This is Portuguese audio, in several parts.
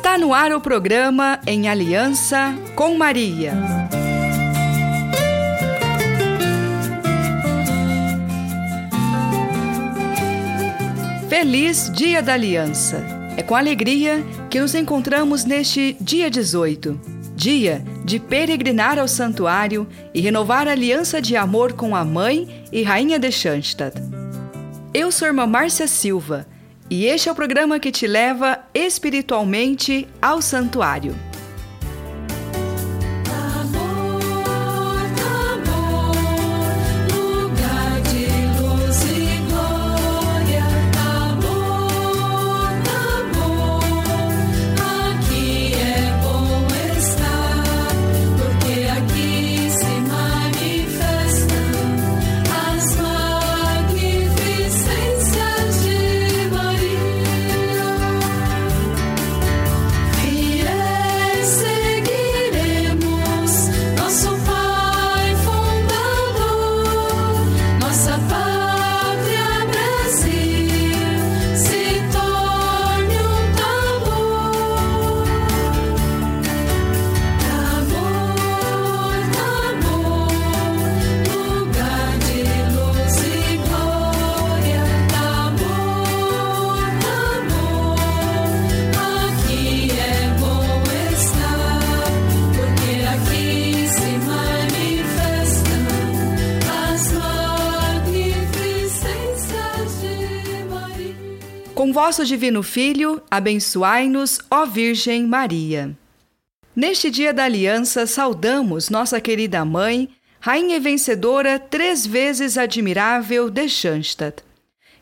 Está no ar o programa Em Aliança com Maria. Feliz Dia da Aliança! É com alegria que nos encontramos neste dia 18, dia de peregrinar ao santuário e renovar a aliança de amor com a mãe e rainha de Schanstatt. Eu sou irmã Márcia Silva e este é o programa que te leva espiritualmente ao santuário. Com vosso divino Filho, abençoai-nos, ó Virgem Maria. Neste dia da aliança, saudamos nossa querida mãe, rainha vencedora, três vezes admirável de Schanstatt.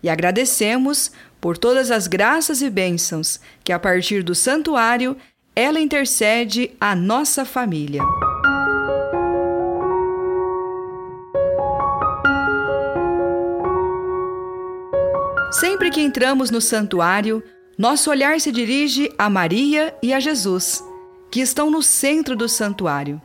E agradecemos por todas as graças e bênçãos que, a partir do santuário, ela intercede à nossa família. Sempre que entramos no santuário, nosso olhar se dirige a Maria e a Jesus, que estão no centro do santuário.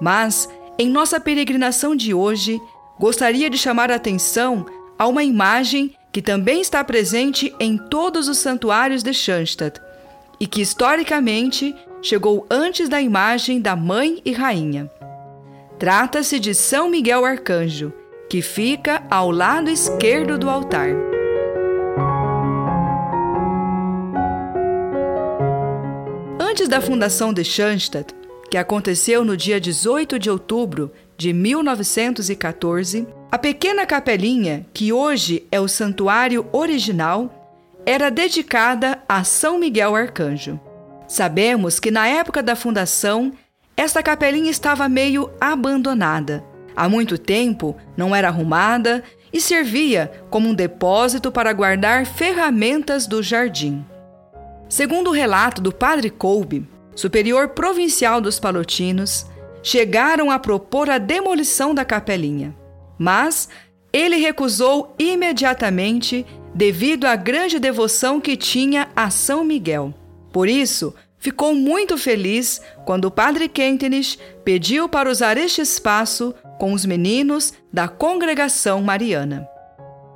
Mas, em nossa peregrinação de hoje, gostaria de chamar a atenção a uma imagem que também está presente em todos os santuários de Schanstatt e que historicamente chegou antes da imagem da Mãe e Rainha. Trata-se de São Miguel Arcanjo, que fica ao lado esquerdo do altar. Antes da fundação de Schanstatt, que aconteceu no dia 18 de outubro de 1914, a pequena capelinha, que hoje é o santuário original, era dedicada a São Miguel Arcanjo. Sabemos que na época da fundação, esta capelinha estava meio abandonada. Há muito tempo não era arrumada e servia como um depósito para guardar ferramentas do jardim. Segundo o relato do padre Kolbe, superior provincial dos palotinos, chegaram a propor a demolição da capelinha, mas ele recusou imediatamente devido à grande devoção que tinha a São Miguel. Por isso, ficou muito feliz quando o padre Kentenich pediu para usar este espaço com os meninos da congregação mariana.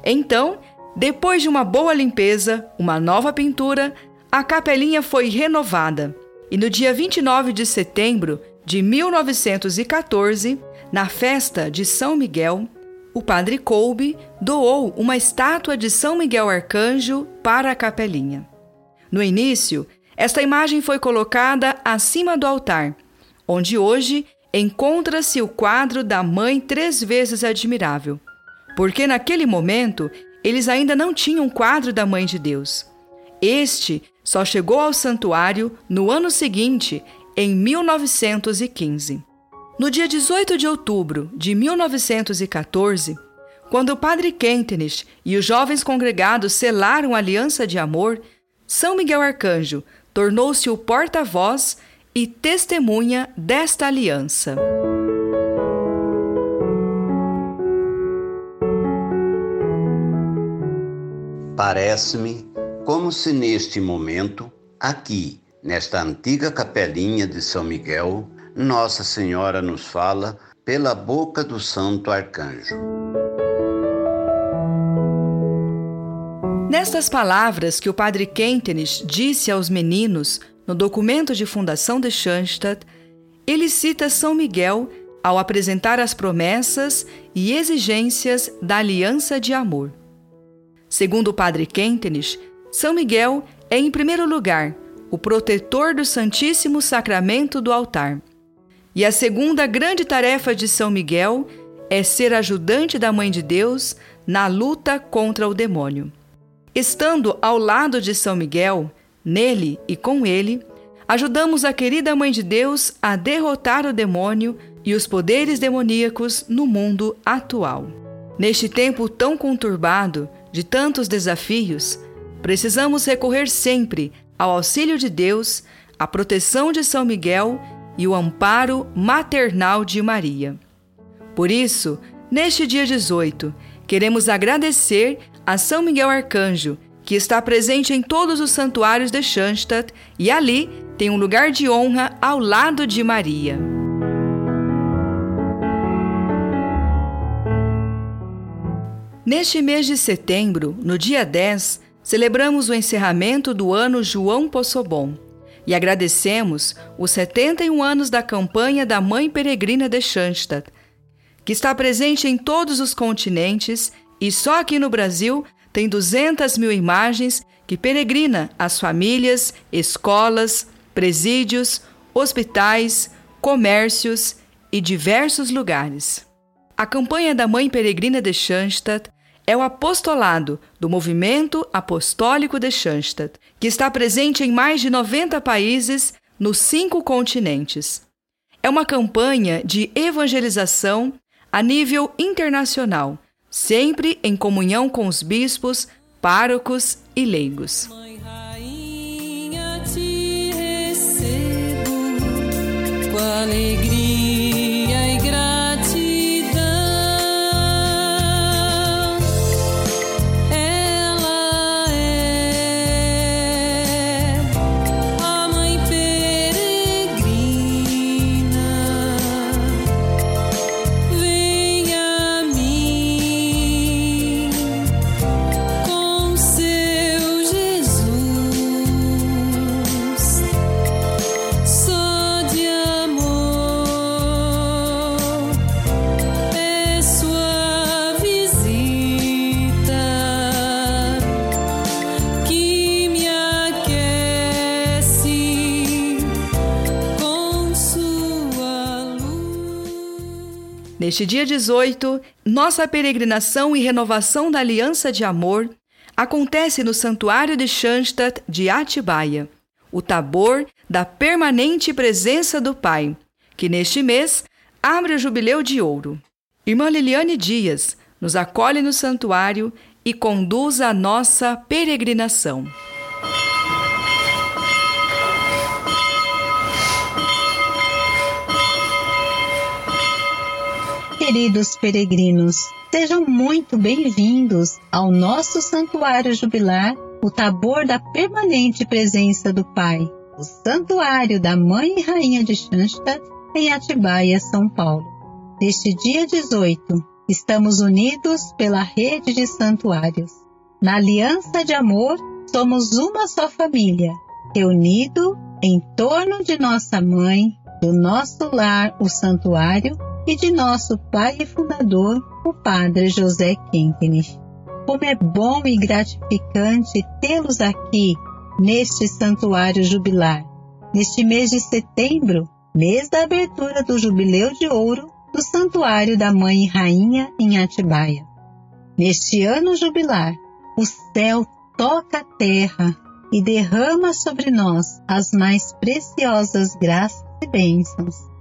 Então, depois de uma boa limpeza, uma nova pintura, a capelinha foi renovada e no dia 29 de setembro de 1914, na festa de São Miguel, o padre Kolbe doou uma estátua de São Miguel Arcanjo para a capelinha. No início, esta imagem foi colocada acima do altar, onde hoje encontra-se o quadro da Mãe Três Vezes Admirável, porque naquele momento eles ainda não tinham um quadro da Mãe de Deus. Este só chegou ao santuário no ano seguinte, em 1915. No dia 18 de outubro de 1914, quando o padre Kentenich e os jovens congregados selaram a aliança de amor, São Miguel Arcanjo tornou-se o porta-voz e testemunha desta aliança. Parece-me como se neste momento, aqui, nesta antiga capelinha de São Miguel, Nossa Senhora nos fala pela boca do Santo Arcanjo. Nestas palavras que o padre Kentenich disse aos meninos no documento de fundação de Schanstatt, ele cita São Miguel ao apresentar as promessas e exigências da aliança de amor. Segundo o padre Kentenich, São Miguel é, em primeiro lugar, o protetor do Santíssimo Sacramento do altar. E a segunda grande tarefa de São Miguel é ser ajudante da Mãe de Deus na luta contra o demônio. Estando ao lado de São Miguel, nele e com ele, ajudamos a querida Mãe de Deus a derrotar o demônio e os poderes demoníacos no mundo atual. Neste tempo tão conturbado, de tantos desafios, precisamos recorrer sempre ao auxílio de Deus, à proteção de São Miguel e o amparo maternal de Maria. Por isso, neste dia 18, queremos agradecer a São Miguel Arcanjo, que está presente em todos os santuários de Schanstatt e ali tem um lugar de honra ao lado de Maria. Neste mês de setembro, no dia 10, celebramos o encerramento do ano João Possobon e agradecemos os 71 anos da campanha da Mãe Peregrina de Schanstatt, que está presente em todos os continentes e só aqui no Brasil tem 200 mil imagens que peregrina as famílias, escolas, presídios, hospitais, comércios e diversos lugares. A campanha da Mãe Peregrina de Schanstatt é o apostolado do Movimento Apostólico de Schanstatt, que está presente em mais de 90 países nos cinco continentes. É uma campanha de evangelização a nível internacional, sempre em comunhão com os bispos, párocos e leigos. Mãe, rainha, te recebo com alegria. Neste dia 18, nossa peregrinação e renovação da aliança de amor acontece no Santuário de Schanstatt de Atibaia, o tabor da permanente presença do Pai, que neste mês abre o Jubileu de Ouro. Irmã Liliane Dias nos acolhe no santuário e conduz a nossa peregrinação. Queridos peregrinos, sejam muito bem-vindos ao nosso santuário jubilar, o tabor da permanente presença do Pai, o santuário da Mãe e Rainha de Schanstatt, em Atibaia, São Paulo. Neste dia 18, estamos unidos pela rede de santuários. Na aliança de amor, somos uma só família, reunido em torno de nossa mãe, do nosso lar, o santuário, e de nosso pai e fundador, o Padre José Quinquenes. Como é bom e gratificante tê-los aqui neste santuário jubilar, neste mês de setembro, mês da abertura do Jubileu de Ouro do Santuário da Mãe Rainha em Atibaia. Neste ano jubilar, o céu toca a terra e derrama sobre nós as mais preciosas graças e bênçãos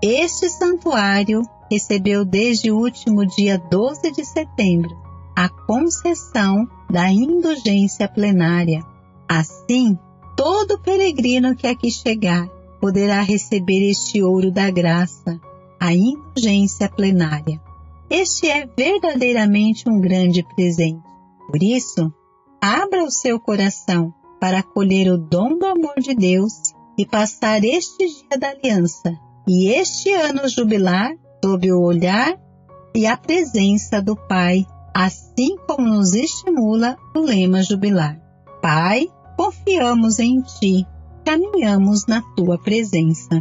este santuário recebeu desde o último dia 12 de setembro a concessão da indulgência plenária. Assim, todo peregrino que aqui chegar poderá receber este ouro da graça, a indulgência plenária. Este é verdadeiramente um grande presente. Por isso, abra o seu coração para acolher o dom do amor de Deus e passar este dia da aliança e este ano jubilar sob o olhar e a presença do Pai, assim como nos estimula o lema jubilar. Pai, confiamos em Ti, caminhamos na tua presença.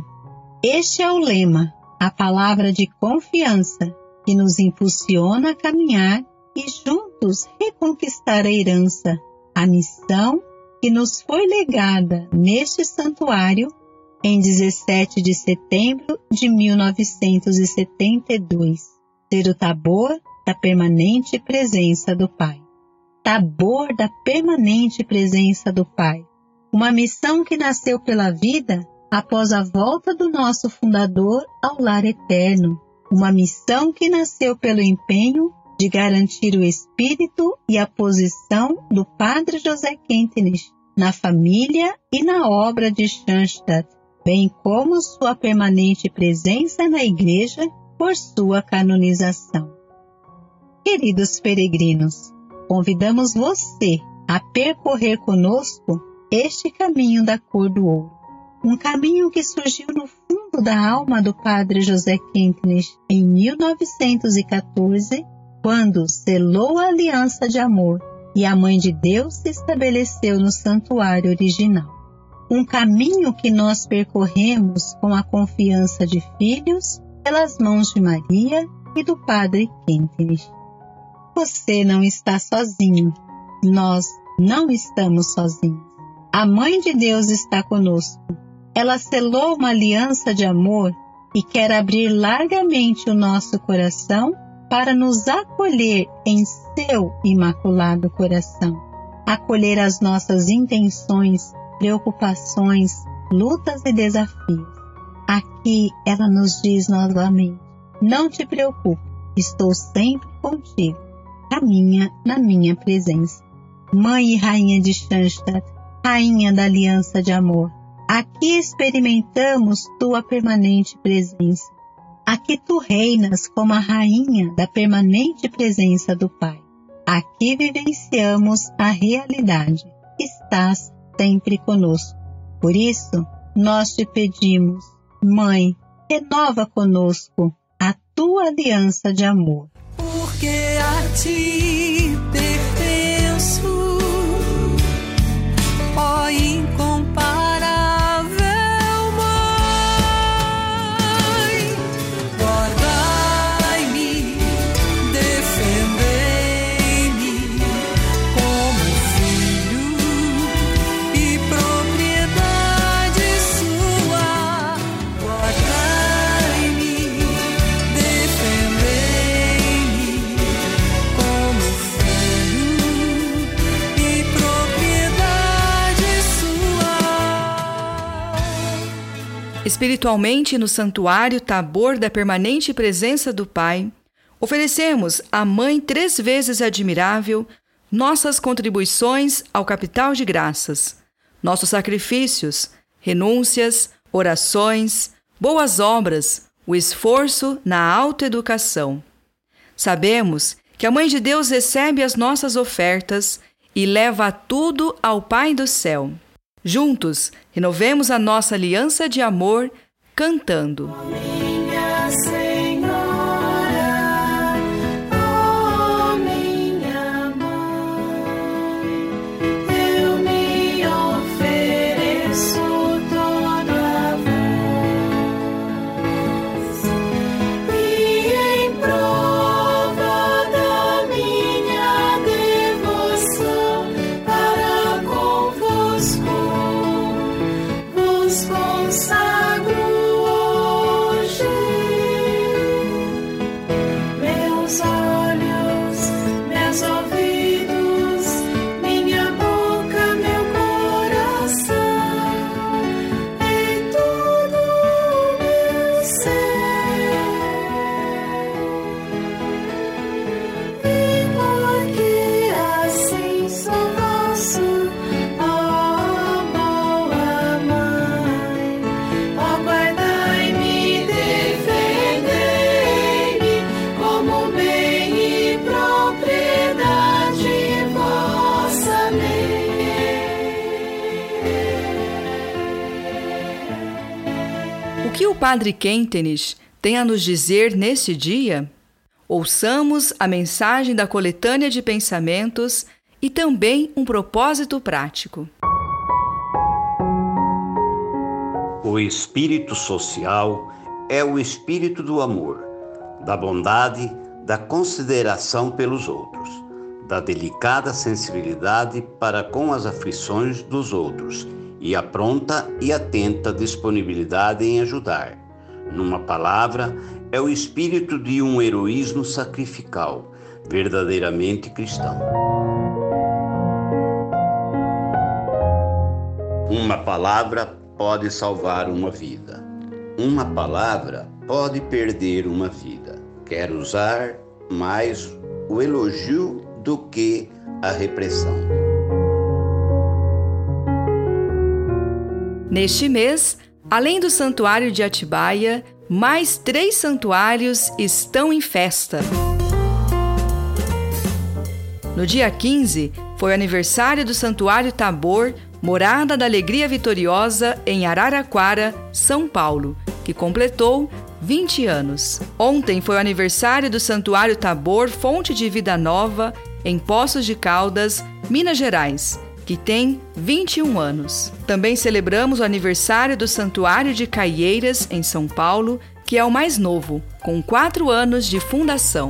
Este é o lema, a palavra de confiança que nos impulsiona a caminhar e juntos reconquistar a herança, a missão que nos foi legada neste santuário em 17 de setembro de 1972, ser o tabor da permanente presença do Pai. Tabor da permanente presença do Pai. Uma missão que nasceu pela vida após a volta do nosso fundador ao lar eterno. Uma missão que nasceu pelo empenho de garantir o espírito e a posição do Padre José Quentinich na família e na obra de Schanstatt, bem como sua permanente presença na Igreja por sua canonização. Queridos peregrinos, convidamos você a percorrer conosco este caminho da cor do ouro, um caminho que surgiu no fundo da alma do Padre José Quintnes em 1914, quando selou a aliança de amor e a Mãe de Deus se estabeleceu no santuário original um caminho que nós percorremos com a confiança de filhos pelas mãos de Maria e do Padre Quentinich. Você não está sozinho, nós não estamos sozinhos. A Mãe de Deus está conosco. Ela selou uma aliança de amor e quer abrir largamente o nosso coração para nos acolher em seu imaculado coração, acolher as nossas intenções preocupações, lutas e desafios. Aqui ela nos diz novamente: Não te preocupe, estou sempre contigo. Caminha na minha presença. Mãe e Rainha de Schanstatt, Rainha da Aliança de Amor, aqui experimentamos tua permanente presença. Aqui tu reinas como a Rainha da permanente presença do Pai. Aqui vivenciamos a realidade. Estás sempre conosco. Por isso, nós te pedimos, Mãe, renova conosco a tua aliança de amor. Porque a ti Espiritualmente, no santuário Tabor da permanente presença do Pai, oferecemos à Mãe três vezes admirável nossas contribuições ao capital de graças, nossos sacrifícios, renúncias, orações, boas obras, o esforço na autoeducação. Sabemos que a Mãe de Deus recebe as nossas ofertas e leva tudo ao Pai do céu. Juntos, renovemos a nossa aliança de amor cantando. Padre Quentenis tem a nos dizer neste dia? Ouçamos a mensagem da coletânea de pensamentos e também um propósito prático. O espírito social é o espírito do amor, da bondade, da consideração pelos outros, da delicada sensibilidade para com as aflições dos outros e a pronta e atenta disponibilidade em ajudar. Numa palavra, é o espírito de um heroísmo sacrificial, verdadeiramente cristão. Uma palavra pode salvar uma vida. Uma palavra pode perder uma vida. Quero usar mais o elogio do que a repressão. Neste mês, além do Santuário de Atibaia, mais três santuários estão em festa. No dia 15, foi aniversário do Santuário Tabor, Morada da Alegria Vitoriosa, em Araraquara, São Paulo, que completou 20 anos. Ontem foi o aniversário do Santuário Tabor Fonte de Vida Nova, em Poços de Caldas, Minas Gerais, que tem 21 anos. Também celebramos o aniversário do Santuário de Caieiras, em São Paulo, que é o mais novo, com 4 anos de fundação.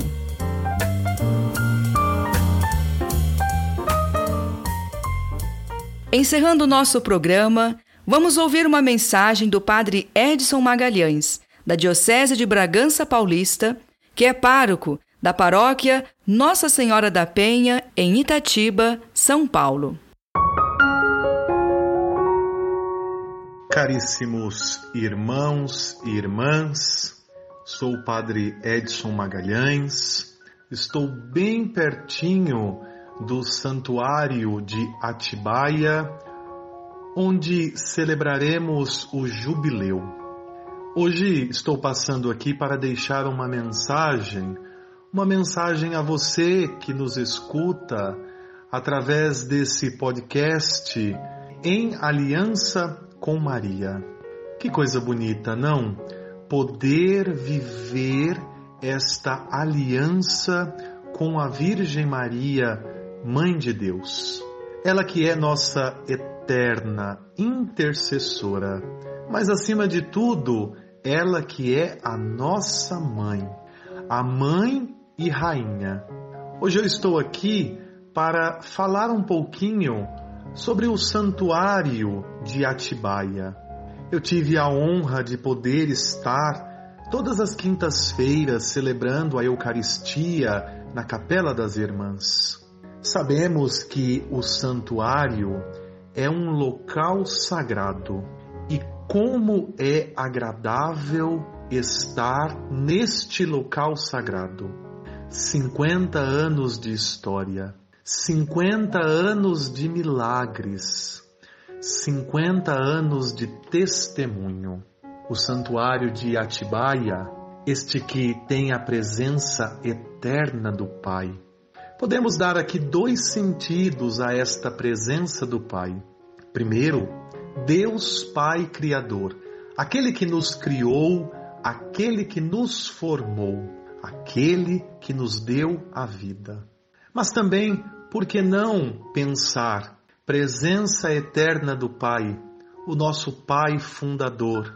Encerrando nosso programa, vamos ouvir uma mensagem do Padre Edson Magalhães, da Diocese de Bragança Paulista, que é pároco da paróquia Nossa Senhora da Penha, em Itatiba, São Paulo. Caríssimos irmãos e irmãs, sou o Padre Edson Magalhães, estou bem pertinho do Santuário de Atibaia, onde celebraremos o jubileu. Hoje estou passando aqui para deixar uma mensagem, uma mensagem a você que nos escuta através desse podcast em aliança com Maria. Que coisa bonita, não? Poder viver esta aliança com a Virgem Maria Mãe de Deus. Ela que é nossa eterna intercessora, mas acima de tudo, ela que é a nossa mãe, a mãe e rainha. Hoje eu estou aqui para falar um pouquinho sobre o santuário de Atibaia. Eu tive a honra de poder estar todas as quintas-feiras celebrando a Eucaristia na Capela das Irmãs. Sabemos que o santuário é um local sagrado e como é agradável estar neste local sagrado. 50 anos de história, 50 anos de milagres, 50 anos de testemunho. O santuário de Atibaia, este que tem a presença eterna do Pai Podemos dar aqui dois sentidos a esta presença do Pai. Primeiro, Deus Pai Criador, aquele que nos criou, aquele que nos formou, aquele que nos deu a vida. Mas também, por que não pensar presença eterna do Pai, o nosso Pai fundador,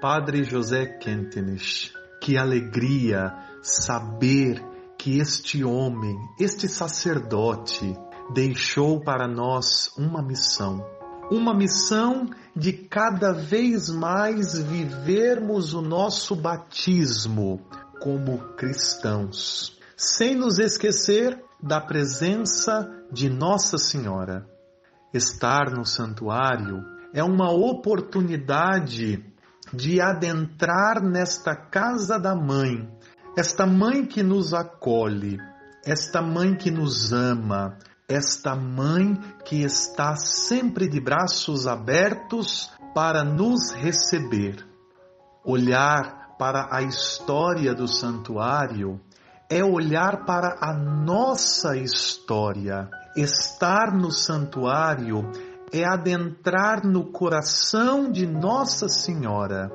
Padre José Kentenich. Que alegria saber que este homem, este sacerdote, deixou para nós uma missão. Uma missão de cada vez mais vivermos o nosso batismo como cristãos, sem nos esquecer da presença de Nossa Senhora. Estar no santuário é uma oportunidade de adentrar nesta casa da mãe, esta mãe que nos acolhe, esta mãe que nos ama, esta mãe que está sempre de braços abertos para nos receber. Olhar para a história do santuário é olhar para a nossa história. Estar no santuário é adentrar no coração de Nossa Senhora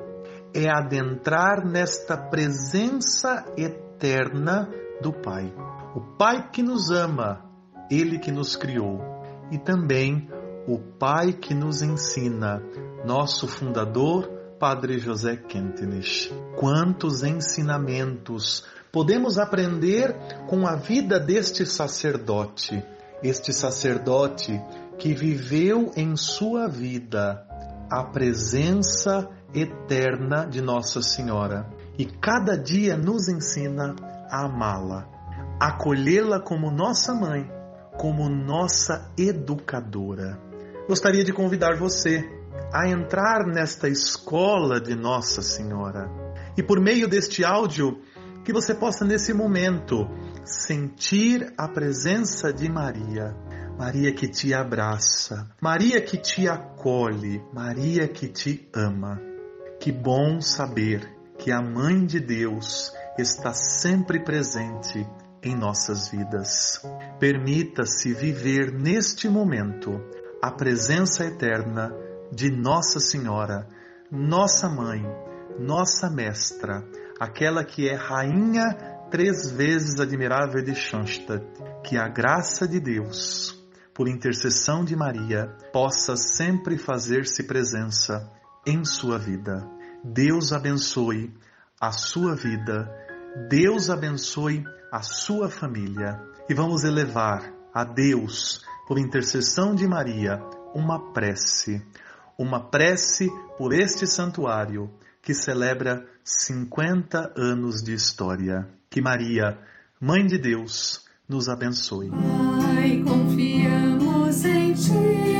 é adentrar nesta presença eterna do Pai. O Pai que nos ama, Ele que nos criou, e também o Pai que nos ensina, nosso fundador, Padre José Quentinich. Quantos ensinamentos podemos aprender com a vida deste sacerdote, este sacerdote que viveu em sua vida a presença eterna de Nossa Senhora e cada dia nos ensina a amá-la, acolhê-la como nossa mãe, como nossa educadora. Gostaria de convidar você a entrar nesta escola de Nossa Senhora e por meio deste áudio que você possa nesse momento sentir a presença de Maria. Maria que te abraça, Maria que te acolhe, Maria que te ama. Que bom saber que a Mãe de Deus está sempre presente em nossas vidas. Permita-se viver neste momento a presença eterna de Nossa Senhora, nossa Mãe, nossa Mestra, aquela que é Rainha três vezes admirável de Schanstatt. Que a graça de Deus, por intercessão de Maria, possa sempre fazer-se presença em sua vida. Deus abençoe a sua vida, Deus abençoe a sua família e vamos elevar a Deus, por intercessão de Maria, uma prece, uma prece por este santuário que celebra 50 anos de história. Que Maria, Mãe de Deus, nos abençoe. Pai, confiamos em Ti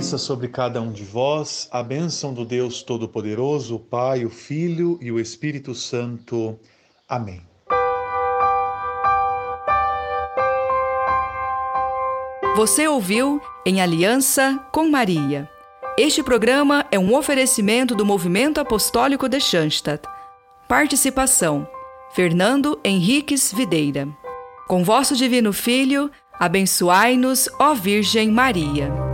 desça sobre cada um de vós a bênção do Deus Todo-Poderoso, o Pai, o Filho e o Espírito Santo. Amém. Você ouviu Em Aliança com Maria. Este programa é um oferecimento do Movimento Apostólico de Schanstatt. Participação: Fernando Henriques Videira. Com vosso Divino Filho, abençoai-nos, ó Virgem Maria.